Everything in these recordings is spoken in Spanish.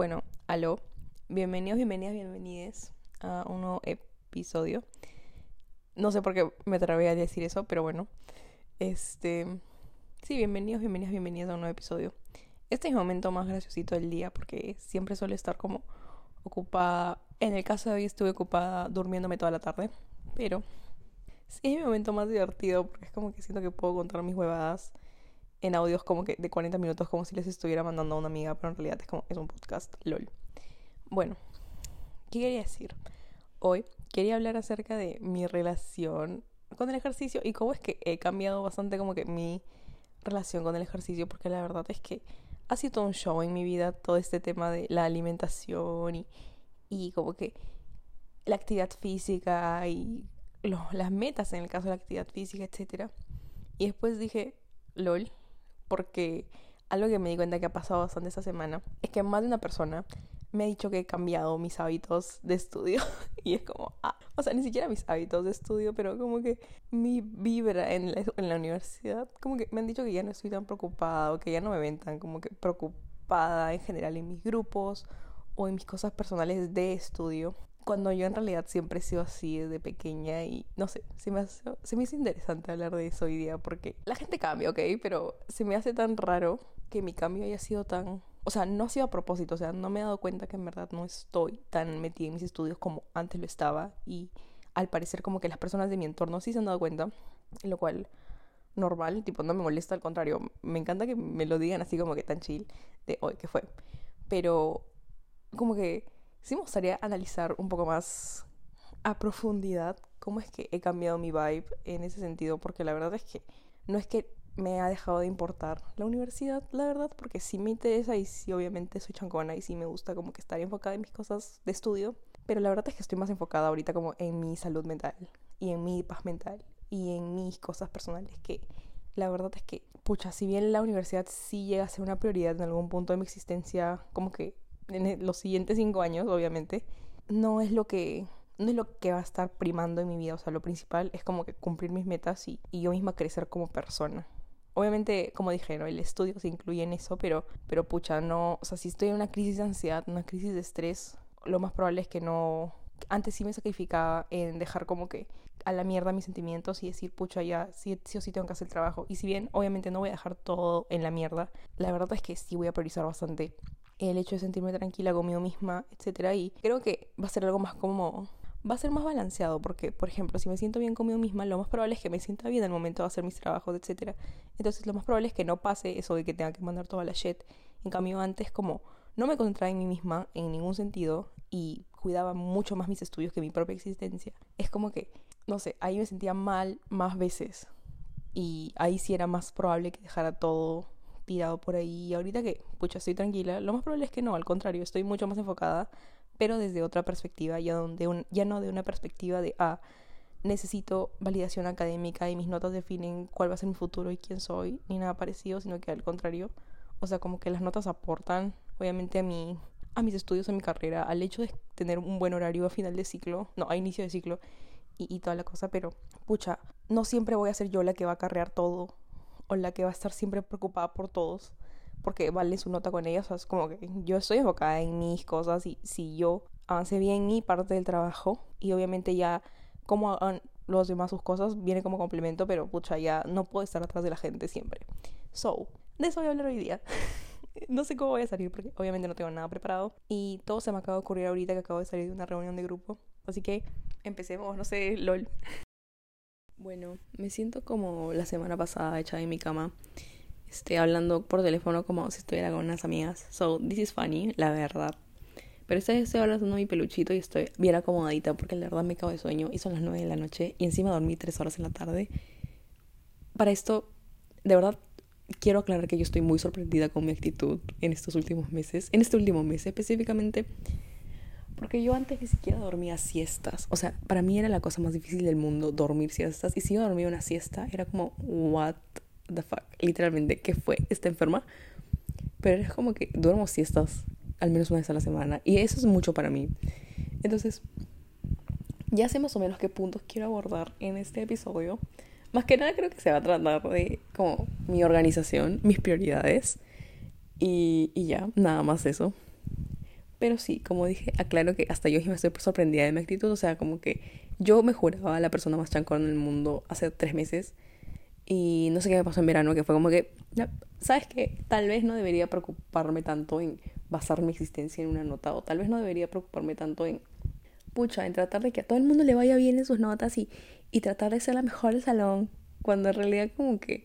Bueno, aló. Bienvenidos, bienvenidas, bienvenides a un nuevo episodio. No sé por qué me atreví a decir eso, pero bueno. Este. Sí, bienvenidos, bienvenidas, bienvenidas a un nuevo episodio. Este es el momento más graciosito del día porque siempre suele estar como ocupada. En el caso de hoy estuve ocupada durmiéndome toda la tarde, pero sí es mi momento más divertido porque es como que siento que puedo contar mis huevadas en audios como que de 40 minutos como si les estuviera mandando a una amiga, pero en realidad es como es un podcast, lol. Bueno, ¿qué quería decir? Hoy quería hablar acerca de mi relación con el ejercicio y cómo es que he cambiado bastante como que mi relación con el ejercicio, porque la verdad es que ha sido un show en mi vida todo este tema de la alimentación y, y como que la actividad física y las metas en el caso de la actividad física, etc. Y después dije, lol, porque algo que me di cuenta que ha pasado bastante esta semana es que más de una persona me ha dicho que he cambiado mis hábitos de estudio. Y es como, ah, o sea, ni siquiera mis hábitos de estudio, pero como que mi vibra en la, en la universidad, como que me han dicho que ya no estoy tan preocupada o que ya no me ven tan como que preocupada en general en mis grupos o en mis cosas personales de estudio cuando yo en realidad siempre he sido así desde pequeña y no sé, se me, hace, se me hizo interesante hablar de eso hoy día porque la gente cambia, ¿ok? Pero se me hace tan raro que mi cambio haya sido tan... O sea, no ha sido a propósito, o sea, no me he dado cuenta que en verdad no estoy tan metida en mis estudios como antes lo estaba y al parecer como que las personas de mi entorno sí se han dado cuenta, lo cual normal, tipo no me molesta, al contrario, me encanta que me lo digan así como que tan chill de hoy que fue. Pero como que sí me gustaría analizar un poco más a profundidad cómo es que he cambiado mi vibe en ese sentido, porque la verdad es que no es que me ha dejado de importar la universidad, la verdad, porque sí me interesa y sí obviamente soy chancona y sí me gusta como que estar enfocada en mis cosas de estudio, pero la verdad es que estoy más enfocada ahorita como en mi salud mental y en mi paz mental y en mis cosas personales que la verdad es que, pucha, si bien la universidad sí llega a ser una prioridad en algún punto de mi existencia, como que en los siguientes cinco años, obviamente, no es lo que no es lo que va a estar primando en mi vida. O sea, lo principal es como que cumplir mis metas y, y yo misma crecer como persona. Obviamente, como dije, ¿no? el estudio se incluye en eso, pero, pero pucha, no, o sea, si estoy en una crisis de ansiedad, una crisis de estrés, lo más probable es que no, antes sí me sacrificaba en dejar como que a la mierda mis sentimientos y decir, pucha, ya sí, sí o sí tengo que hacer el trabajo. Y si bien, obviamente, no voy a dejar todo en la mierda, la verdad es que sí voy a priorizar bastante el hecho de sentirme tranquila conmigo misma, etcétera. Y creo que va a ser algo más como va a ser más balanceado porque, por ejemplo, si me siento bien conmigo misma, lo más probable es que me sienta bien al momento de hacer mis trabajos, etcétera. Entonces, lo más probable es que no pase eso de que tenga que mandar toda la shit. En cambio, antes como no me concentraba en mí misma en ningún sentido y cuidaba mucho más mis estudios que mi propia existencia. Es como que, no sé, ahí me sentía mal más veces y ahí sí era más probable que dejara todo tirado por ahí. Y ahorita que, pucha, estoy tranquila, lo más probable es que no, al contrario, estoy mucho más enfocada, pero desde otra perspectiva, ya, donde ya no de una perspectiva de, ah, necesito validación académica y mis notas definen cuál va a ser mi futuro y quién soy, ni nada parecido, sino que al contrario, o sea, como que las notas aportan, obviamente, a mi a mis estudios, a mi carrera, al hecho de tener un buen horario a final de ciclo, no, a inicio de ciclo y, y toda la cosa, pero pucha, no siempre voy a ser yo la que va a carrear todo o la que va a estar siempre preocupada por todos porque vale su nota con ellos. O sea, es como que yo estoy enfocada en mis cosas y si yo avance bien mi parte del trabajo y obviamente ya como hagan los demás sus cosas viene como complemento, pero pucha, ya no puedo estar atrás de la gente siempre. So, de eso voy a hablar hoy día. no sé cómo voy a salir porque obviamente no tengo nada preparado y todo se me acaba de ocurrir ahorita que acabo de salir de una reunión de grupo. Así que empecemos, no sé, lol. Bueno, me siento como la semana pasada echada en mi cama, este, hablando por teléfono como si estuviera con unas amigas. So, this is funny, la verdad. Pero esta vez estoy hablando mi peluchito y estoy bien acomodadita porque la verdad me cago de sueño y son las 9 de la noche y encima dormí 3 horas en la tarde. Para esto, de verdad, quiero aclarar que yo estoy muy sorprendida con mi actitud en estos últimos meses, en este último mes específicamente, porque yo antes ni siquiera dormía siestas. O sea, para mí era la cosa más difícil del mundo dormir siestas. Y si yo dormía una siesta, era como, what the fuck? Literalmente, ¿qué fue? ¿Está enferma? Pero es como que duermo siestas al menos una vez a la semana. Y eso es mucho para mí. Entonces, ya sé más o menos qué puntos quiero abordar en este episodio. Más que nada creo que se va a tratar de como mi organización, mis prioridades. Y, y ya, nada más eso. Pero sí, como dije, aclaro que hasta yo me estoy sorprendida de mi actitud. O sea, como que yo me juraba la persona más chancona en el mundo hace tres meses. Y no sé qué me pasó en verano, que fue como que, ¿sabes qué? Tal vez no debería preocuparme tanto en basar mi existencia en una nota. O tal vez no debería preocuparme tanto en, pucha, en tratar de que a todo el mundo le vaya bien en sus notas y, y tratar de ser la mejor del salón. Cuando en realidad como que,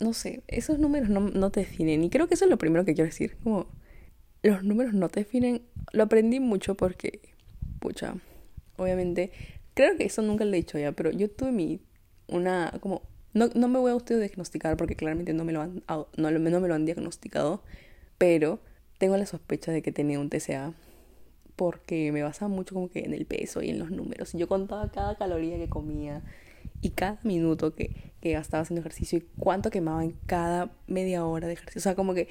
no sé, esos números no, no te definen. Y creo que eso es lo primero que quiero decir. Como los números no te definen. Lo aprendí mucho porque, pucha, obviamente, creo que eso nunca lo he dicho ya, pero yo tuve mi, una, como, no, no me voy a usted diagnosticar porque claramente no me, lo han, no, me lo han diagnosticado, pero tengo la sospecha de que tenía un TCA porque me basaba mucho como que en el peso y en los números. Yo contaba cada caloría que comía y cada minuto que, que gastaba haciendo ejercicio y cuánto quemaba en cada media hora de ejercicio. O sea, como que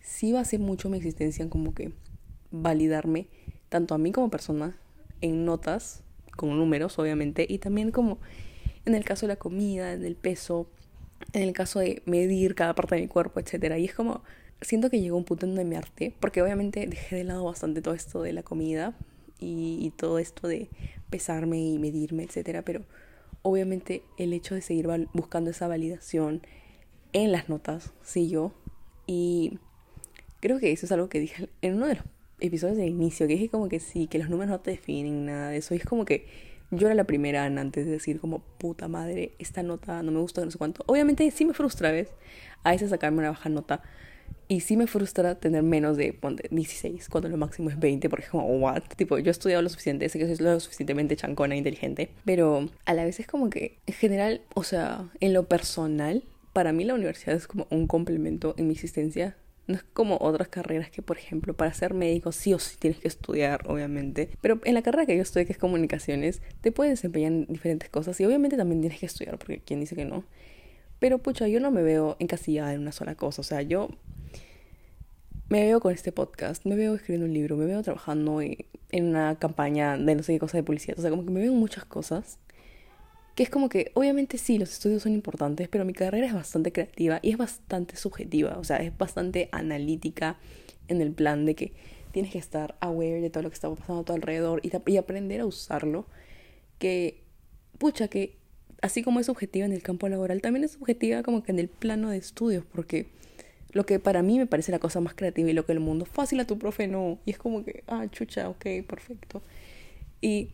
sí basé mucho mi existencia en como que validarme tanto a mí como persona en notas, con números obviamente, y también como en el caso de la comida, en el peso, en el caso de medir cada parte de mi cuerpo, etc. Y es como, siento que llegó un punto donde me harté, porque obviamente dejé de lado bastante todo esto de la comida y, todo esto de pesarme y medirme, etc. Pero obviamente el hecho de seguir buscando esa validación en las notas siguió y Creo que eso es algo que dije en uno de los episodios de inicio, que dije como que sí, que los números no te definen nada de eso. Y es como que yo era la primera antes de decir como, puta madre, esta nota no me gusta, no sé cuánto. Obviamente sí me frustra, ¿ves? A veces sacarme una baja nota. Y sí me frustra tener menos de, ponte, 16, cuando lo máximo es 20, porque es como, what? Tipo, yo he estudiado lo suficiente, sé que soy lo suficientemente chancona e inteligente, pero a la vez es como que, en general, o sea, en lo personal, para mí la universidad es como un complemento en mi existencia no es como otras carreras que, por ejemplo, para ser médico sí o sí tienes que estudiar, obviamente. Pero en la carrera que yo estudié, que es comunicaciones, te puedes desempeñar en diferentes cosas y obviamente también tienes que estudiar, porque quien dice que no. Pero pucha, yo no me veo encasillada en una sola cosa. O sea, yo me veo con este podcast, me veo escribiendo un libro, me veo trabajando en, una campaña de no sé qué cosa de publicidad. O sea, como que me veo en muchas cosas es como que, obviamente sí, los estudios son importantes, pero mi carrera es bastante creativa y es bastante subjetiva, o sea, es bastante analítica en el plan de que tienes que estar aware de todo lo que está pasando a tu alrededor y, y aprender a usarlo, que, pucha, que así como es subjetiva en el campo laboral, también es subjetiva como que en el plano de estudios, porque lo que para mí me parece la cosa más creativa y lo que el mundo fácil a tu profe no, y es como que, ah, chucha, ok, perfecto. Y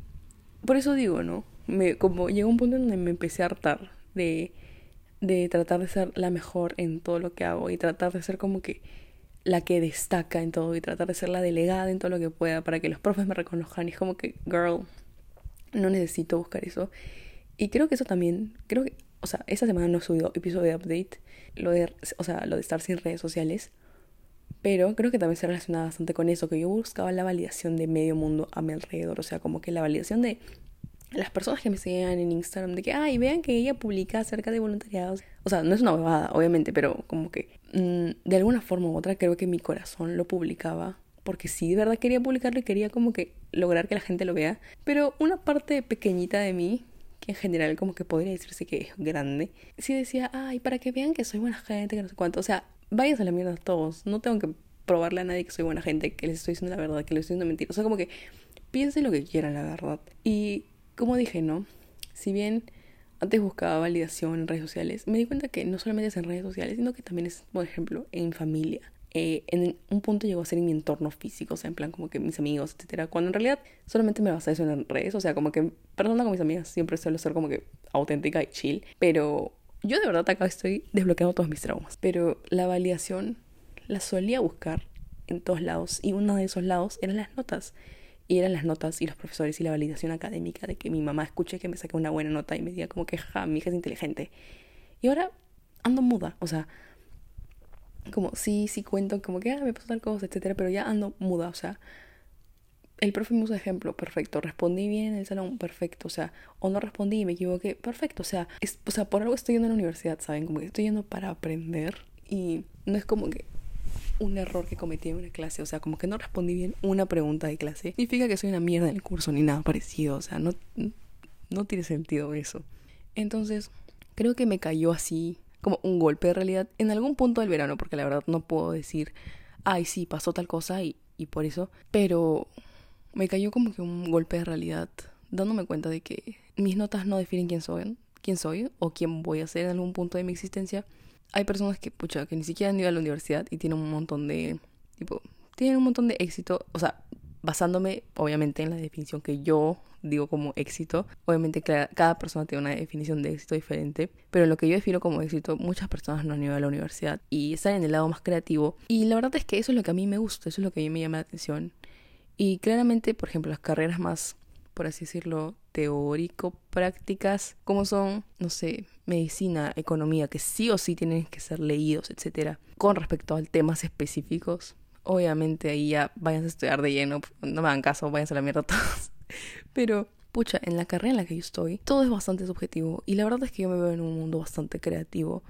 por eso digo, ¿no? Me, como llegó un punto en donde me empecé a hartar de, de tratar de ser la mejor en todo lo que hago y tratar de ser como que la que destaca en todo y tratar de ser la delegada en todo lo que pueda para que los profes me reconozcan. Y es como que, girl, no necesito buscar eso. Y creo que eso también, creo que, o sea, esta semana no he subido episodio de update, lo de, o sea, lo de estar sin redes sociales. Pero creo que también se relaciona bastante con eso, que yo buscaba la validación de medio mundo a mi alrededor. O sea, como que la validación de las personas que me seguían en Instagram de que, ay, vean que ella publica acerca de voluntariados. O sea, no es una bobada, obviamente, pero como que mm, de alguna forma u otra creo que mi corazón lo publicaba. Porque sí, de verdad quería publicarlo y quería como que lograr que la gente lo vea. Pero una parte pequeñita de mí, que en general como que podría decirse que es grande, sí decía, ay, para que vean que soy buena gente, que no sé cuánto. O sea, váyanse a la mierda todos. No tengo que probarle a nadie que soy buena gente, que les estoy diciendo la verdad, que les estoy diciendo mentira. O sea, como que piensen lo que quieran, la verdad. Y como dije, ¿no? Si bien antes buscaba validación en redes sociales, me di cuenta que no solamente es en redes sociales, sino que también es, por ejemplo, en familia. Eh, en un punto llegó a ser en mi entorno físico, o sea, en plan como que mis amigos, etcétera, cuando en realidad solamente me basaba eso en redes, o sea, como que persona con mis amigas siempre suelo ser como que auténtica y chill, pero yo de verdad acá estoy desbloqueando todos mis traumas, pero la validación la solía buscar en todos lados y uno de esos lados eran las notas. Y eran las notas y los profesores y la validación académica de que mi mamá escuche que me saque una buena nota y me diga como que, ja, mi hija es inteligente. Y ahora ando muda, o sea, como sí, sí cuento como que, ah, me pasó tal cosa, etcétera, pero ya ando muda, o sea, el profe me usa ejemplo, perfecto, respondí bien en el salón, perfecto, o sea, o no respondí y me equivoqué, perfecto, o sea, o sea, por algo estoy yendo a la universidad, ¿saben? Como que estoy yendo para aprender y no es como que un error que cometí en una clase, o sea, como que no respondí bien una pregunta de clase, significa que soy una mierda en el curso ni nada parecido, o sea, no, no tiene sentido eso. Entonces, creo que me cayó así como un golpe de realidad en algún punto del verano, porque la verdad no puedo decir, ay, sí, pasó tal cosa y y por eso. Pero me cayó como que un golpe de realidad, dándome cuenta de que mis notas no definen quién soy, quién soy o quién voy a ser en algún punto de mi existencia. Hay personas que, pucha, que ni siquiera han ido a la universidad y tienen un montón de, tipo, tienen un montón de éxito, o sea, basándome obviamente en la definición que yo digo como éxito. Obviamente cada, persona tiene una definición de éxito diferente, pero lo que yo defino como éxito, muchas personas no han ido a la universidad y están en el lado más creativo. Y la verdad es que eso es lo que a mí me gusta, eso es lo que a mí me llama la atención. Y claramente, por ejemplo, las carreras más, por así decirlo, teórico-prácticas, como son, no sé, medicina, economía, que sí o sí tienen que ser leídos, etcétera, con respecto a temas específicos. Obviamente ahí ya vayan a estudiar de lleno, no me hagan caso, váyanse a la mierda todos. Pero, pucha, en la carrera en la que yo estoy, todo es bastante subjetivo. Y la verdad es que yo me veo en un mundo bastante creativo.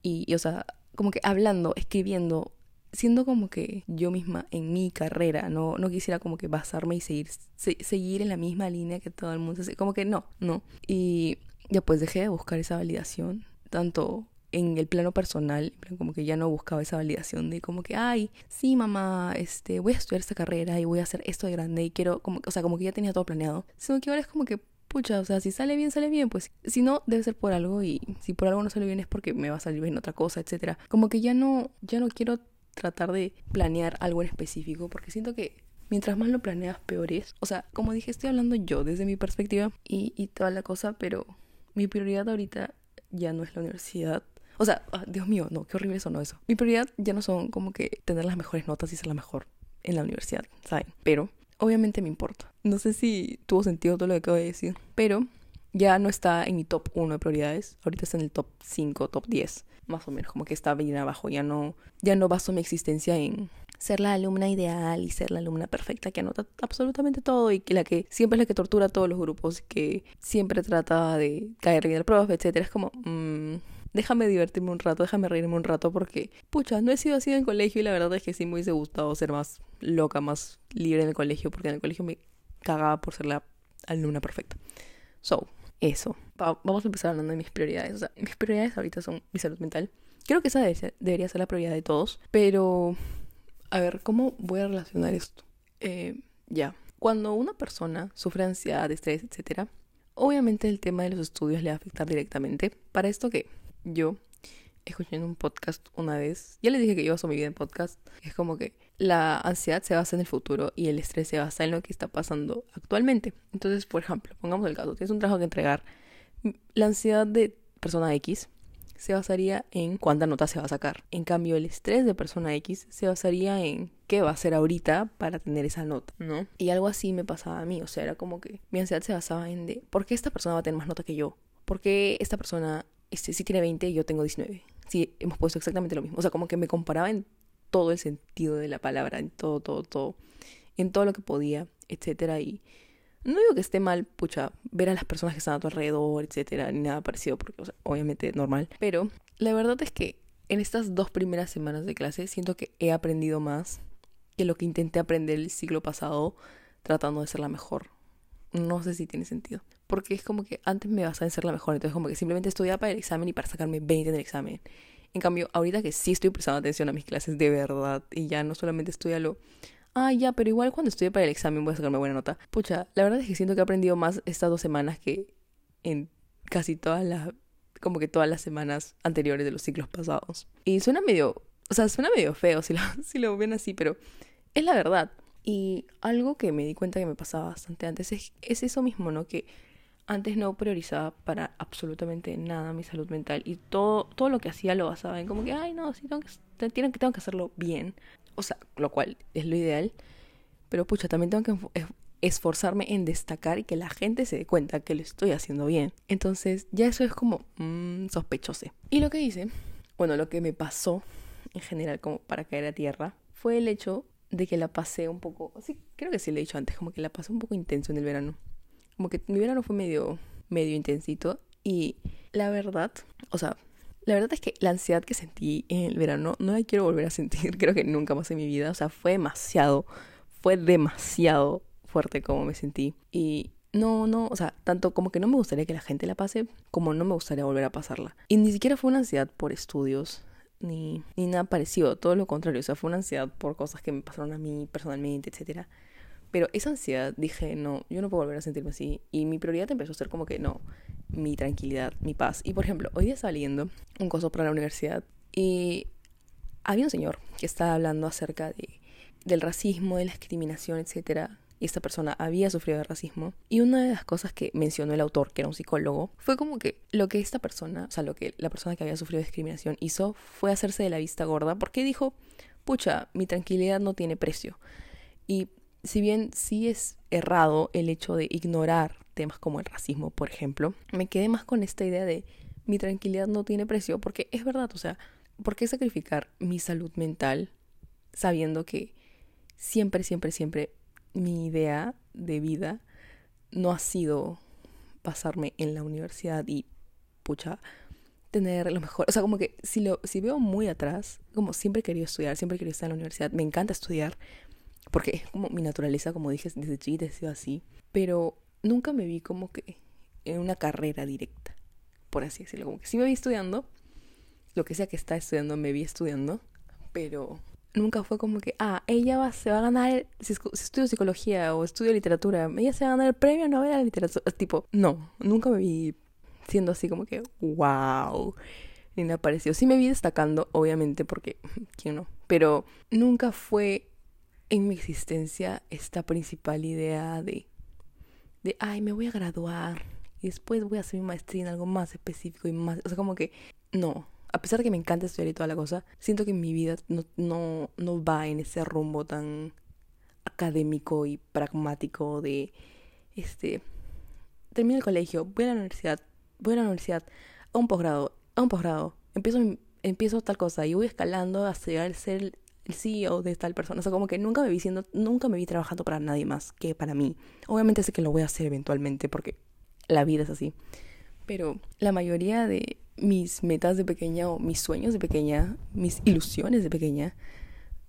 Y, o sea, como que hablando, escribiendo, siendo como que yo misma en mi carrera, no, no quisiera como que basarme y seguir, seguir en la misma línea que todo el mundo. Como que no, no. Y pues dejé de buscar esa validación, tanto en el plano personal, como que ya no buscaba esa validación de como que, ay, sí, mamá, este, voy a estudiar esta carrera y voy a hacer esto de grande y quiero, como, o sea, como que ya tenía todo planeado. Sino que ahora es como que, pucha, o sea, si sale bien, sale bien, pues si no, debe ser por algo y si por algo no sale bien es porque me va a salir bien otra cosa, etcétera. Como que ya no, ya no quiero tratar de planear algo en específico porque siento que mientras más lo planeas, peor es. O sea, como dije, estoy hablando yo desde mi perspectiva y, toda la cosa, pero mi prioridad ahorita ya no es la universidad, o sea, ah, Dios mío, no, qué horrible sonó eso. Mi prioridad ya no son como que tener las mejores notas y ser la mejor en la universidad, ¿saben? Pero obviamente me importa. No sé si tuvo sentido todo lo que acabo de decir, pero ya no está en mi top 1 de prioridades. Ahorita está en el top 5, top 10, más o menos, como que está bien abajo. Ya no, ya no baso mi existencia en ser la alumna ideal y ser la alumna perfecta que anota absolutamente todo y que la que siempre es la que tortura a todos los grupos, que siempre trata de caer bien al profe, etcétera. Es como, mmm, déjame divertirme un rato, déjame reírme un rato porque, pucha, no he sido así en el colegio y la verdad es que sí me hubiese gustado ser más loca, más libre en el colegio porque en el colegio me cagaba por ser la alumna perfecta. So, eso. vamos a empezar hablando de mis prioridades. O sea, mis prioridades ahorita son mi salud mental. Creo que esa debería, ser la prioridad de todos. Pero, a ver, ¿cómo voy a relacionar esto? Eh, ya. Cuando una persona sufre ansiedad, estrés, etc., obviamente el tema de los estudios le va a afectar directamente. Para esto, ¿qué? yo escuché en un podcast una vez, ya les dije que yo baso mi vida en podcast, es como que la ansiedad se basa en el futuro y el estrés se basa en lo que está pasando actualmente. Entonces, por ejemplo, pongamos el caso, tienes un trabajo que entregar, la ansiedad de persona X se basaría en cuánta nota se va a sacar. En cambio, el estrés de persona X se basaría en qué va a hacer ahorita para tener esa nota, ¿no? Y algo así me pasaba a mí, o sea, era como que mi ansiedad se basaba en de, ¿por qué esta persona va a tener más nota que yo? ¿Por qué esta persona este, sí tiene 20 y yo tengo 19. Sí, hemos puesto exactamente lo mismo. O sea, como que me comparaba en todo el sentido de la palabra, en todo, todo, todo, en todo lo que podía, etcétera. Y no digo que esté mal, pucha, ver a las personas que están a tu alrededor, etcétera, ni nada parecido, porque, o obviamente normal. Pero la verdad es que en estas dos primeras semanas de clase siento que he aprendido más que lo que intenté aprender el siglo pasado tratando de ser la mejor no sé si tiene sentido. Porque es como que antes me basaba en ser la mejor, entonces como que simplemente estudiaba para el examen y para sacarme 20 en el examen. En cambio, ahorita que sí estoy prestando atención a mis clases de verdad y ya no solamente estudialo, ah, ya, pero igual cuando estudie para el examen voy a sacarme buena nota. Pucha, la verdad es que siento que he aprendido más estas dos semanas que en casi todas las, como que todas las semanas anteriores de los ciclos pasados. Y suena medio, o sea, suena medio feo si lo, lo ven así, pero es la verdad. Y algo que me di cuenta que me pasaba bastante antes es, es eso mismo, ¿no? Que antes no priorizaba para absolutamente nada mi salud mental y todo, todo lo que hacía lo basaba en como que, ay, no, sí, tengo que, tengo que, hacerlo bien. O sea, lo cual es lo ideal. Pero pucha, también tengo que esforzarme en destacar y que la gente se dé cuenta que lo estoy haciendo bien. Entonces, ya eso es como mmm, sospechoso. Y lo que hice, bueno, lo que me pasó en general como para caer a tierra, fue el hecho de que la pasé un poco, sí, creo que sí le he dicho antes, como que la pasé un poco intenso en el verano. Como que mi verano fue medio, medio intensito y la verdad, o sea, la verdad es que la ansiedad que sentí en el verano no la quiero volver a sentir, creo que nunca más en mi vida, o sea, fue demasiado, fue demasiado fuerte como me sentí y no, no, o sea, tanto como que no me gustaría que la gente la pase, como no me gustaría volver a pasarla. Y ni siquiera fue una ansiedad por estudios, ni, ni nada parecido, todo lo contrario, o sea, fue una ansiedad por cosas que me pasaron a mí personalmente, etcétera. Pero esa ansiedad dije, no, yo no puedo volver a sentirme así. Y mi prioridad empezó a ser como que no, mi tranquilidad, mi paz. Y por ejemplo, hoy día estaba leyendo un coso para la universidad y había un señor que estaba hablando acerca de, del racismo, de la discriminación, etcétera. Y esta persona había sufrido de racismo. Y una de las cosas que mencionó el autor, que era un psicólogo, fue como que lo que esta persona, o sea, lo que la persona que había sufrido discriminación hizo fue hacerse de la vista gorda porque dijo, pucha, mi tranquilidad no tiene precio. Y si bien sí es errado el hecho de ignorar temas como el racismo, por ejemplo, me quedé más con esta idea de mi tranquilidad no tiene precio, porque es verdad, o sea, ¿por qué sacrificar mi salud mental sabiendo que siempre, siempre, siempre mi idea de vida no ha sido pasarme en la universidad y, pucha, tener lo mejor. O sea, como que si, lo, si veo muy atrás, como siempre he querido estudiar, siempre he querido estar en la universidad, me encanta estudiar, porque es como mi naturaleza, como dije, desde chiquita he sido así, pero nunca me vi como que en una carrera directa, por así decirlo. Como que sí me vi estudiando, lo que sea que está estudiando, me vi estudiando, pero nunca fue como que, ah, ella va, se va a ganar, si, estudio psicología o estudio literatura, ella se va a ganar el premio Nobel la literatura. Tipo, no, nunca me vi siendo así como que, wow, ni me apareció. Sí me vi destacando, obviamente, porque, ¿quién no? Pero nunca fue en mi existencia esta principal idea de, de, ay, me voy a graduar y después voy a hacer mi maestría en algo más específico y más, o sea, como que, no, a pesar de que me encanta estudiar y toda la cosa, siento que mi vida no, no, no va en ese rumbo tan académico y pragmático de, este, termino el colegio, voy a la universidad, voy a la universidad, a un posgrado, a un posgrado, empiezo, empiezo tal cosa y voy escalando hasta llegar a ser el, CEO de tal persona. O sea, como que nunca me vi siendo, nunca me vi trabajando para nadie más que para mí. Obviamente sé que lo voy a hacer eventualmente porque la vida es así. Pero la mayoría de mis metas de pequeña o mis sueños de pequeña, mis ilusiones de pequeña,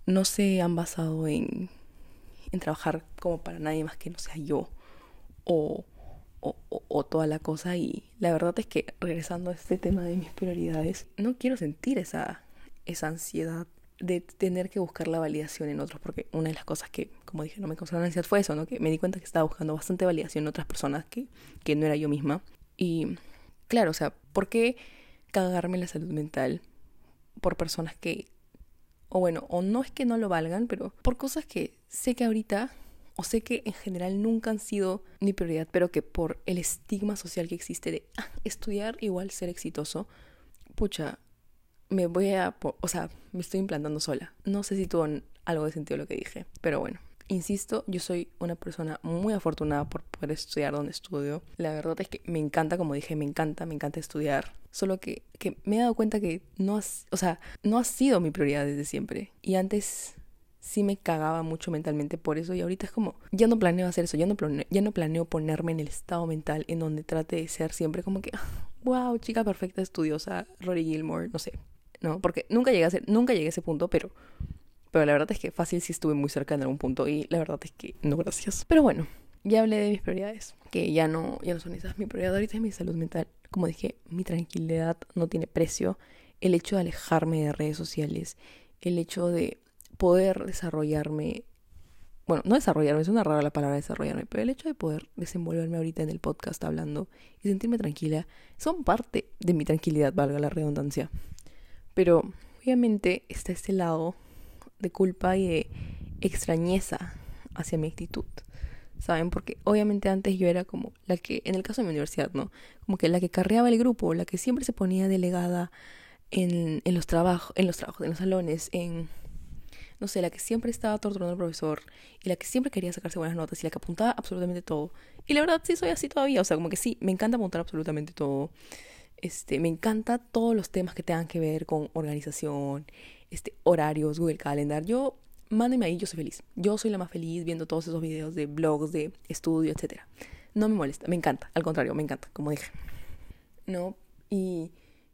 no se han basado en, en trabajar como para nadie más que no sea yo o, o, o, toda la cosa. Y la verdad es que regresando a este tema de mis prioridades, no quiero sentir esa, esa ansiedad de tener que buscar la validación en otros, porque una de las cosas que, como dije, no me causó ansiedad fue eso, ¿no? Que me di cuenta que estaba buscando bastante validación en otras personas que, que no era yo misma. Y claro, o sea, ¿por qué cagarme la salud mental por personas que, o bueno, o no es que no lo valgan, pero por cosas que sé que ahorita, o sé que en general nunca han sido mi prioridad, pero que por el estigma social que existe de ah, estudiar igual ser exitoso, pucha, me voy a, o sea, me estoy implantando sola. No sé si tuvo algo de sentido lo que dije, pero bueno. Insisto, yo soy una persona muy afortunada por poder estudiar donde estudio. La verdad es que me encanta, como dije, me encanta, me encanta estudiar. Solo que, que me he dado cuenta que no, o sea, no ha sido mi prioridad desde siempre. Y antes sí me cagaba mucho mentalmente por eso y ahorita es como, ya no planeo hacer eso, ya no planeo, ya no planeo ponerme en el estado mental en donde trate de ser siempre como que, wow, chica perfecta, estudiosa, Rory Gilmore, no sé, ¿no? Porque nunca llegué a, ser, nunca llegué a ese punto, pero, pero la verdad es que fácil sí estuve muy cerca en algún punto y la verdad es que no, gracias. Pero bueno, ya hablé de mis prioridades, que ya no, ya no son esas. Mi prioridad ahorita es mi salud mental. Como dije, mi tranquilidad no tiene precio. El hecho de alejarme de redes sociales, el hecho de poder desarrollarme bueno, no desarrollarme, es una rara la palabra desarrollarme, pero el hecho de poder desenvolverme ahorita en el podcast hablando y sentirme tranquila son parte de mi tranquilidad, valga la redundancia. Pero obviamente está este lado de culpa y de extrañeza hacia mi actitud. ¿Saben? Porque obviamente antes yo era como la que, en el caso de mi universidad, ¿no? Como que la que carreaba el grupo, la que siempre se ponía delegada en, en los trabajos, en los trabajos, en los salones, en no sé, la que siempre estaba torturando al profesor y la que siempre quería sacarse buenas notas y la que apuntaba absolutamente todo. Y la verdad sí soy así todavía, o sea, como que sí, me encanta apuntar absolutamente todo. Este, me encanta todos los temas que tengan que ver con organización, este, horarios, Google Calendar. Yo, mándeme ahí, yo soy feliz. Yo soy la más feliz viendo todos esos videos de blogs, de estudio, etc. No me molesta, me encanta, al contrario, me encanta, como dije. No, y,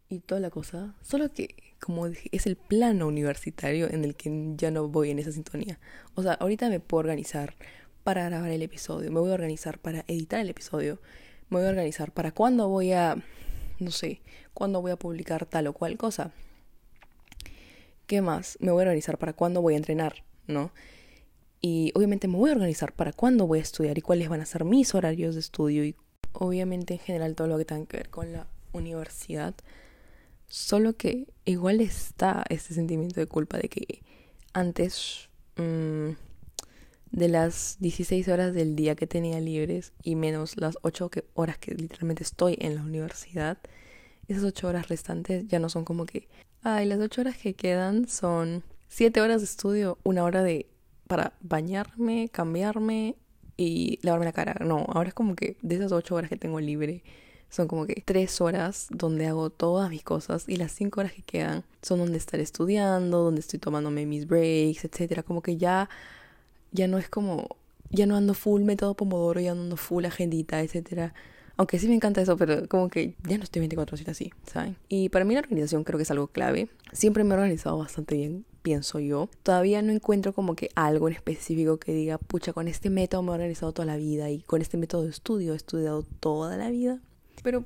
y toda la cosa. Solo que, como dije, es el plano universitario en el que ya no voy en esa sintonía. O sea, ahorita me puedo organizar para grabar el episodio, me voy a organizar para editar el episodio, me voy a organizar para cuándo voy a no sé, cuándo voy a publicar tal o cual cosa. ¿Qué más? Me voy a organizar para cuándo voy a entrenar, ¿no? Y obviamente me voy a organizar para cuándo voy a estudiar y cuáles van a ser mis horarios de estudio y obviamente en general todo lo que tenga que ver con la universidad. Solo que igual está este sentimiento de culpa de que antes mmm, de las 16 horas del día que tenía libres y menos las 8 horas que literalmente estoy en la universidad, esas 8 horas restantes ya no son como que, ay, las 8 horas que quedan son 7 horas de estudio, una hora de para bañarme, cambiarme y lavarme la cara. No, ahora es como que de esas 8 horas que tengo libre, son como que 3 horas donde hago todas mis cosas y las 5 horas que quedan son donde estar estudiando, donde estoy tomándome mis breaks, etcétera, como que ya ya no es como, ya no ando full método Pomodoro, ya no ando full agendita, etcétera. Aunque sí me encanta eso, pero como que ya no estoy 24 horas así, ¿saben? Y para mí la organización creo que es algo clave. Siempre me he organizado bastante bien, pienso yo. Todavía no encuentro como que algo en específico que diga, pucha, con este método me he organizado toda la vida y con este método de estudio he estudiado toda la vida. Pero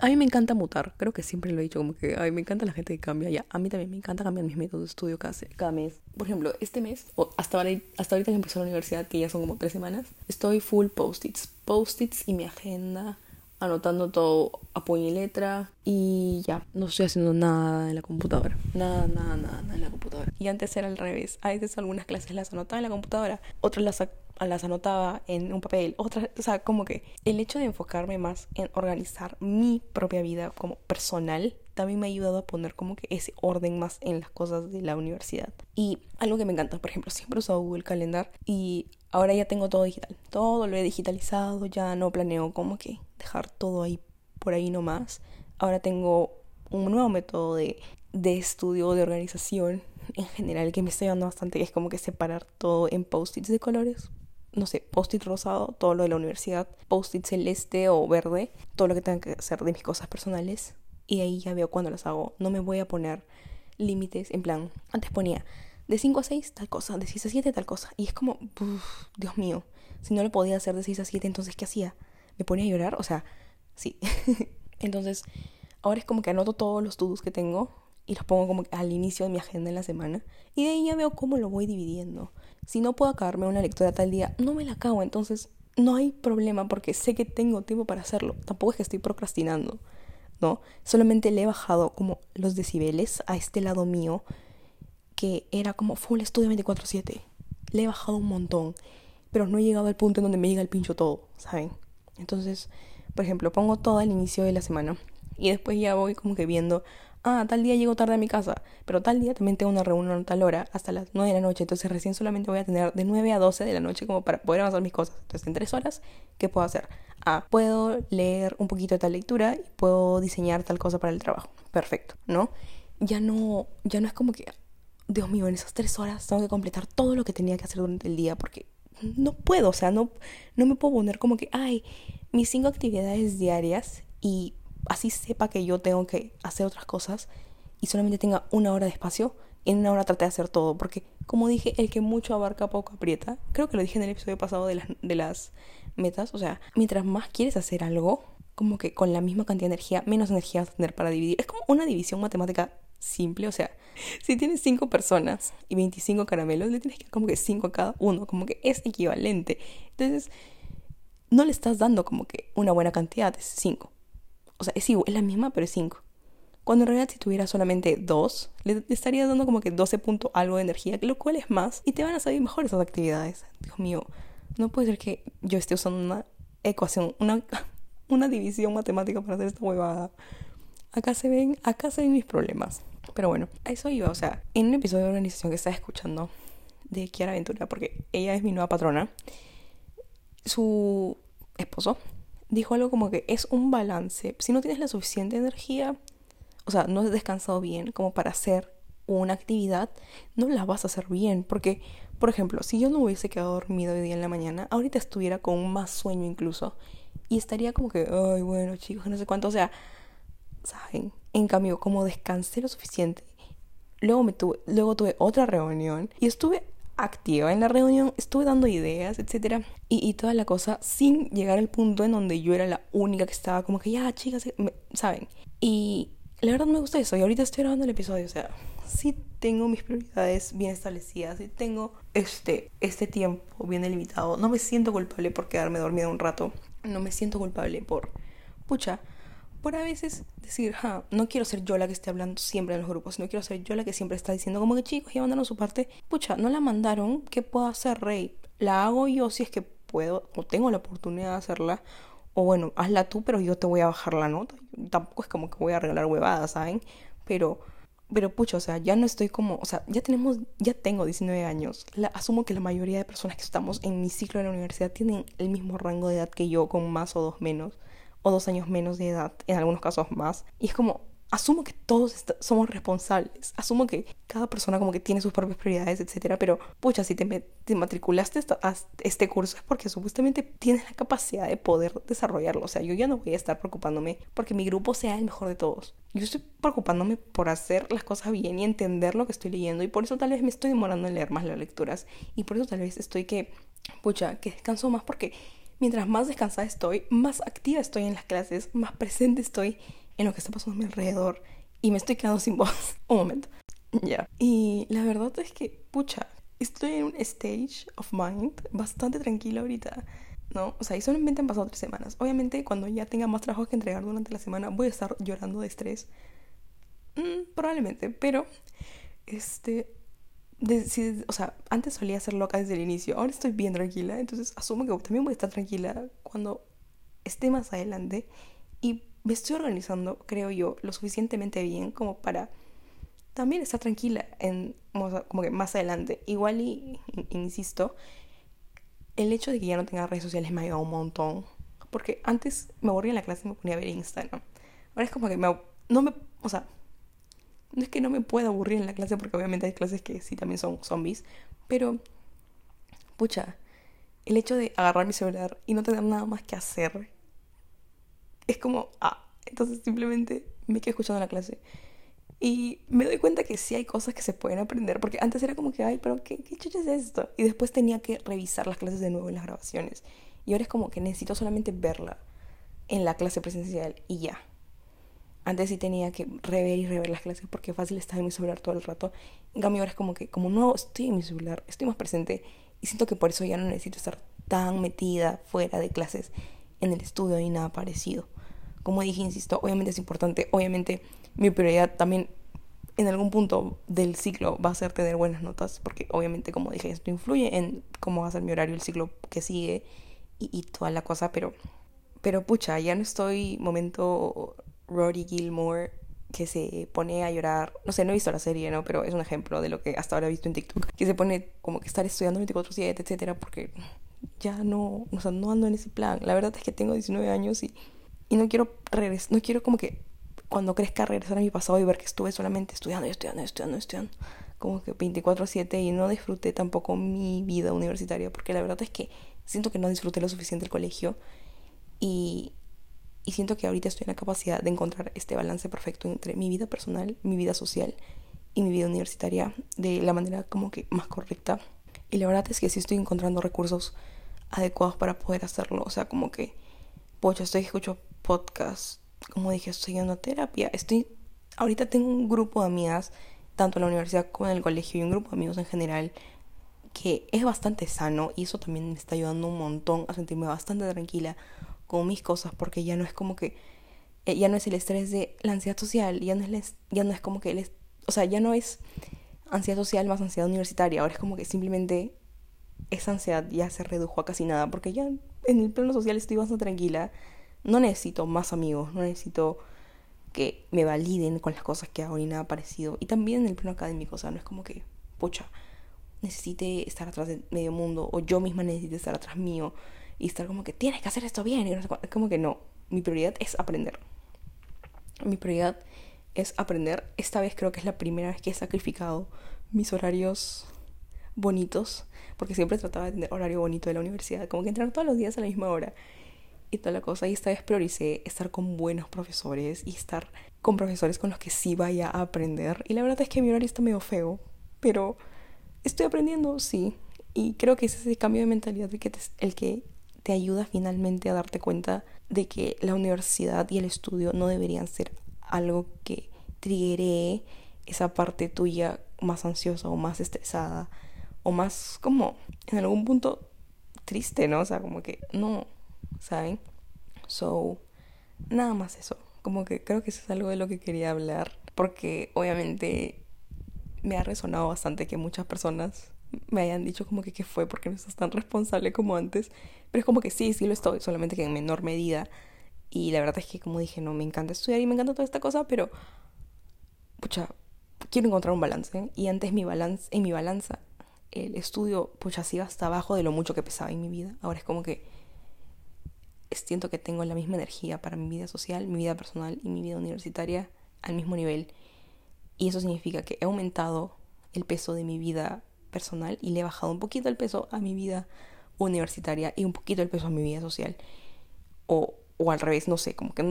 a mí me encanta mutar, creo que siempre lo he dicho, como que a mí me encanta la gente que cambia. Ya, a mí también me encanta cambiar mis métodos de estudio cada, cada mes. Por ejemplo, este mes, o hasta, ahora, hasta ahorita que empecé la universidad, que ya son como tres semanas, estoy full post-its. Post-its y mi agenda, anotando todo a puño y letra. Y ya, no estoy haciendo nada en la computadora. Nada, nada, nada, nada en la computadora. Y antes era al revés. A veces algunas clases las anotaba en la computadora, otras las las anotaba en un papel, otras, o sea, como que el hecho de enfocarme más en organizar mi propia vida como personal también me ha ayudado a poner como que ese orden más en las cosas de la universidad. Y algo que me encanta, por ejemplo, siempre he usado Google Calendar y ahora ya tengo todo digital. Todo lo he digitalizado, ya no planeo como que dejar todo ahí por ahí nomás. Ahora tengo un nuevo método de, de estudio, de organización en general que me está ayudando bastante, que es como que separar todo en post-its de colores no sé, post-it rosado, todo lo de la universidad, post-it celeste o verde, todo lo que tenga que hacer de mis cosas personales. Y ahí ya veo cuando las hago. No me voy a poner límites, en plan, antes ponía de 5 a 6 tal cosa, de 6 a 7 tal cosa. Y es como, Dios mío, si no lo podía hacer de 6 a 7, entonces ¿qué hacía? ¿Me ponía a llorar? O sea, sí. entonces, ahora es como que anoto todos los to que tengo y los pongo como al inicio de mi agenda en la semana. Y de ahí ya veo cómo lo voy dividiendo si no puedo acabarme una lectura tal día, no me la acabo. Entonces, no hay problema porque sé que tengo tiempo para hacerlo. Tampoco es que estoy procrastinando, ¿no? Solamente le he bajado como los decibeles a este lado mío, que era como full estudio 24-7. Le he bajado un montón, pero no he llegado al punto en donde me llega el pincho todo, ¿saben? Entonces, por ejemplo, pongo todo al inicio de la semana y después ya voy como que viendo, ah, tal día llego tarde a mi casa, pero tal día también tengo una reunión a tal hora, hasta las 9 de la noche, entonces recién solamente voy a tener de 9 a 12 de la noche como para poder avanzar mis cosas. Entonces, en 3 horas, ¿qué puedo hacer? Ah, puedo leer un poquito de tal lectura y puedo diseñar tal cosa para el trabajo. Perfecto, ¿no? Ya no, ya no es como que, Dios mío, en esas 3 horas tengo que completar todo lo que tenía que hacer durante el día porque no puedo, o sea, no, no me puedo poner como que, ay, mis cinco actividades diarias y así sepa que yo tengo que hacer otras cosas y solamente tenga una hora de espacio, en una hora trate de hacer todo, porque como dije, el que mucho abarca poco aprieta, creo que lo dije en el episodio pasado de las, de las metas, o sea, mientras más quieres hacer algo, como que con la misma cantidad de energía, menos energía vas a tener para dividir. Es como una división matemática simple, o sea, si tienes cinco personas y 25 caramelos, le tienes que dar como que cinco a cada uno, como que es equivalente. Entonces, no le estás dando como que una buena cantidad, es cinco o sea, es, igual, es la misma, pero es 5. Cuando en realidad si tuviera solamente 2, le, estaría dando como que 12 puntos algo de energía, lo cual es más, y te van a salir mejor esas actividades. Dios mío, no puede ser que yo esté usando una ecuación, una, una división matemática para hacer esta huevada. Acá se ven, acá se ven mis problemas. Pero bueno, a eso iba, o sea, en un episodio de organización que estaba escuchando de Kiara Ventura, porque ella es mi nueva patrona, su esposo dijo algo como que es un balance. Si no tienes la suficiente energía, o sea, no has descansado bien como para hacer una actividad, no la vas a hacer bien. Porque, por ejemplo, si yo no hubiese quedado dormido hoy día en la mañana, ahorita estuviera con más sueño incluso. Y estaría como que, ay, bueno, chicos, no sé cuánto. O sea, ¿saben? En cambio, como descansé lo suficiente, luego, me tuve, luego tuve otra reunión y estuve activa en la reunión, estuve dando ideas, etcétera, y, toda la cosa sin llegar al punto en donde yo era la única que estaba como que ya, chicas, ¿saben? Y la verdad me gusta eso, y ahorita estoy grabando el episodio, o sea, sí tengo mis prioridades bien establecidas, sí tengo este, este tiempo bien delimitado. No me siento culpable por quedarme dormida un rato. No me siento culpable por, pucha, por a veces decir, ja, no quiero ser yo la que esté hablando siempre en los grupos, no quiero ser yo la que siempre está diciendo como que chicos, ya mandaron su parte. Pucha, no la mandaron, ¿qué puedo hacer, Rey? La hago yo si es que puedo o tengo la oportunidad de hacerla. O bueno, hazla tú, pero yo te voy a bajar la nota. Tampoco es como que voy a regalar huevadas, ¿saben? Pero pero pucho, o sea, ya no estoy como, o sea, ya tenemos, ya tengo 19 años. La, asumo que la mayoría de personas que estamos en mi ciclo de la universidad tienen el mismo rango de edad que yo, con más o dos menos, o dos años menos de edad, en algunos casos más. Y es como, asumo que todos somos responsables, asumo que cada persona como que tiene sus propias prioridades, etcétera, pero pucha, si te, te matriculaste a este curso es porque supuestamente tienes la capacidad de poder desarrollarlo, o sea, yo ya no voy a estar preocupándome porque mi grupo sea el mejor de todos. Yo estoy preocupándome por hacer las cosas bien y entender lo que estoy leyendo y por eso tal vez me estoy demorando en leer más las lecturas y por eso tal vez estoy que, pucha, que descanso más porque mientras más descansada estoy, más activa estoy en las clases, más presente estoy en lo que está pasando a mi alrededor y me estoy quedando sin voz. un momento. Ya. Y la verdad es que, pucha, estoy en un stage of mind bastante tranquilo ahorita. ¿no? O sea, y solamente han pasado tres semanas. Obviamente, cuando ya tenga más trabajo que entregar durante la semana, voy a estar llorando de estrés. Mm, probablemente, pero, este, o sea, antes solía ser loca desde el inicio, ahora estoy bien tranquila, entonces asumo que también voy a estar tranquila cuando esté más adelante y me estoy organizando, creo yo, lo suficientemente bien como para también estar tranquila en como que más adelante. Igual y, insisto, el hecho de que ya no tenga redes sociales me ha ayudado un montón. Porque antes me aburría en la clase y me ponía a ver Instagram. Ahora es como que me, no me, o sea, es que no me pueda aburrir en la clase porque obviamente hay clases que sí también son zombies, pero pucha, el hecho de agarrar mi celular y no tener nada más que hacer es como, ah, entonces simplemente me quedo escuchando la clase. Y me doy cuenta que sí hay cosas que se pueden aprender, porque antes era como que, ay, pero ¿qué, qué chucha es esto? Y después tenía que revisar las clases de nuevo en las grabaciones. Y ahora es como que necesito solamente verla en la clase presencial y ya. Antes sí tenía que rever y rever las clases porque fácil estaba en mi celular todo el rato. En cambio ahora es como que, como no estoy en mi celular, estoy más presente y siento que por eso ya no necesito estar tan metida fuera de clases en el estudio y nada parecido. Como dije, insisto, obviamente es importante, obviamente mi prioridad también en algún punto del ciclo va a ser tener buenas notas, porque obviamente, como dije, esto influye en cómo va a ser mi horario, el ciclo que sigue y, toda la cosa, pero, pero pucha, ya no estoy momento Rory Gilmore que se pone a llorar, no sé, no he visto la serie, ¿no? Pero es un ejemplo de lo que hasta ahora he visto en TikTok, que se pone como que estar estudiando 24/7, etcétera, porque ya no, o sea, no ando en ese plan. La verdad es que tengo 19 años y y no quiero regresar, no quiero como que cuando crezca regresar a mi pasado y ver que estuve solamente estudiando estudiando estudiando estudiando. Como que 24/7 y no disfruté tampoco mi vida universitaria porque la verdad es que siento que no disfruté lo suficiente el colegio y, y siento que ahorita estoy en la capacidad de encontrar este balance perfecto entre mi vida personal, mi vida social y mi vida universitaria de la manera como que más correcta. Y la verdad es que sí estoy encontrando recursos adecuados para poder hacerlo. O sea, como que, pocho, estoy escucho podcast. Como dije, estoy en terapia. Estoy, ahorita tengo un grupo de amigas, tanto en la universidad como en el colegio, y un grupo de amigos en general, que es bastante sano y eso también me está ayudando un montón a sentirme bastante tranquila con mis cosas, porque ya no es como que, eh, ya no es el estrés de la ansiedad social, ya no es, ya no es como que, el, o sea, ya no es ansiedad social más ansiedad universitaria, ahora es como que simplemente esa ansiedad ya se redujo a casi nada, porque ya en el plano social estoy bastante tranquila no necesito más amigos, no necesito que me validen con las cosas que hago ni nada parecido. Y también en el plano académico, o sea, no es como que, pucha, necesite estar atrás de medio mundo o yo misma necesite estar atrás mío y estar como que tienes que hacer esto bien. Y no es como que no, mi prioridad es aprender. Mi prioridad es aprender. Esta vez creo que es la primera vez que he sacrificado mis horarios bonitos, porque siempre trataba de tener horario bonito de la universidad, como que entrar todos los días a la misma hora y toda la cosa. Y esta vez prioricé estar con buenos profesores y estar con profesores con los que sí vaya a aprender. Y la verdad es que mi horario está medio feo, pero estoy aprendiendo, sí. Y creo que ese es el cambio de mentalidad que el que te ayuda finalmente a darte cuenta de que la universidad y el estudio no deberían ser algo que triggeree esa parte tuya más ansiosa o más estresada o más como en algún punto triste, ¿no? O sea, como que no, ¿saben? So, nada más eso. Como que creo que eso es algo de lo que quería hablar. Porque obviamente me ha resonado bastante que muchas personas me hayan dicho como que qué fue porque no estás tan responsable como antes. Pero es como que sí, sí lo estoy, solamente que en menor medida. Y la verdad es que como dije, no, me encanta estudiar y me encanta toda esta cosa, pero... Pucha, quiero encontrar un balance. Y antes mi balance, en mi balanza el estudio, pues así iba hasta abajo de lo mucho que pesaba en mi vida. Ahora es como que siento que tengo la misma energía para mi vida social, mi vida personal y mi vida universitaria al mismo nivel. Y eso significa que he aumentado el peso de mi vida personal y le he bajado un poquito el peso a mi vida universitaria y un poquito el peso a mi vida social. O, o al revés, no sé, como que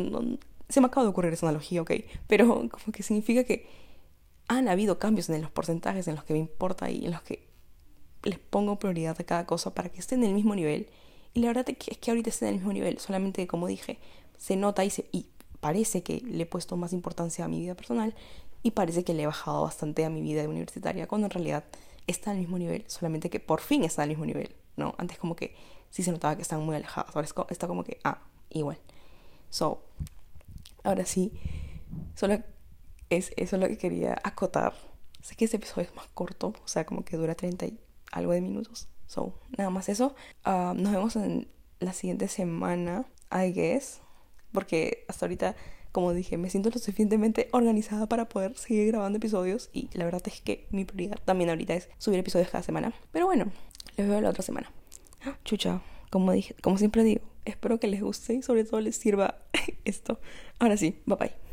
se me acaba de ocurrir esa analogía, ok. Pero como que significa que han habido cambios en los porcentajes en los que me importa y en los que les pongo prioridad a cada cosa para que estén en el mismo nivel. Y la verdad es que ahorita estén en el mismo nivel, solamente como dije, se nota y, se, y parece que le he puesto más importancia a mi vida personal y parece que le he bajado bastante a mi vida universitaria, cuando en realidad está al mismo nivel, solamente que por fin está al mismo nivel, ¿no? Antes como que sí se notaba que están muy alejados, ahora está como que, ah, igual. So, ahora sí, solo es eso lo que quería acotar. Sé que este episodio es más corto, o sea, como que dura 30 y algo de minutos. So, nada más eso. Ah, nos vemos en la siguiente semana, I guess. Porque hasta ahorita, como dije, me siento lo suficientemente organizada para poder seguir grabando episodios. Y la verdad es que mi prioridad también ahorita es subir episodios cada semana. Pero bueno, les veo la otra semana. Chucha, como dije, como siempre digo, espero que les guste y sobre todo les sirva esto. Ahora sí, bye bye.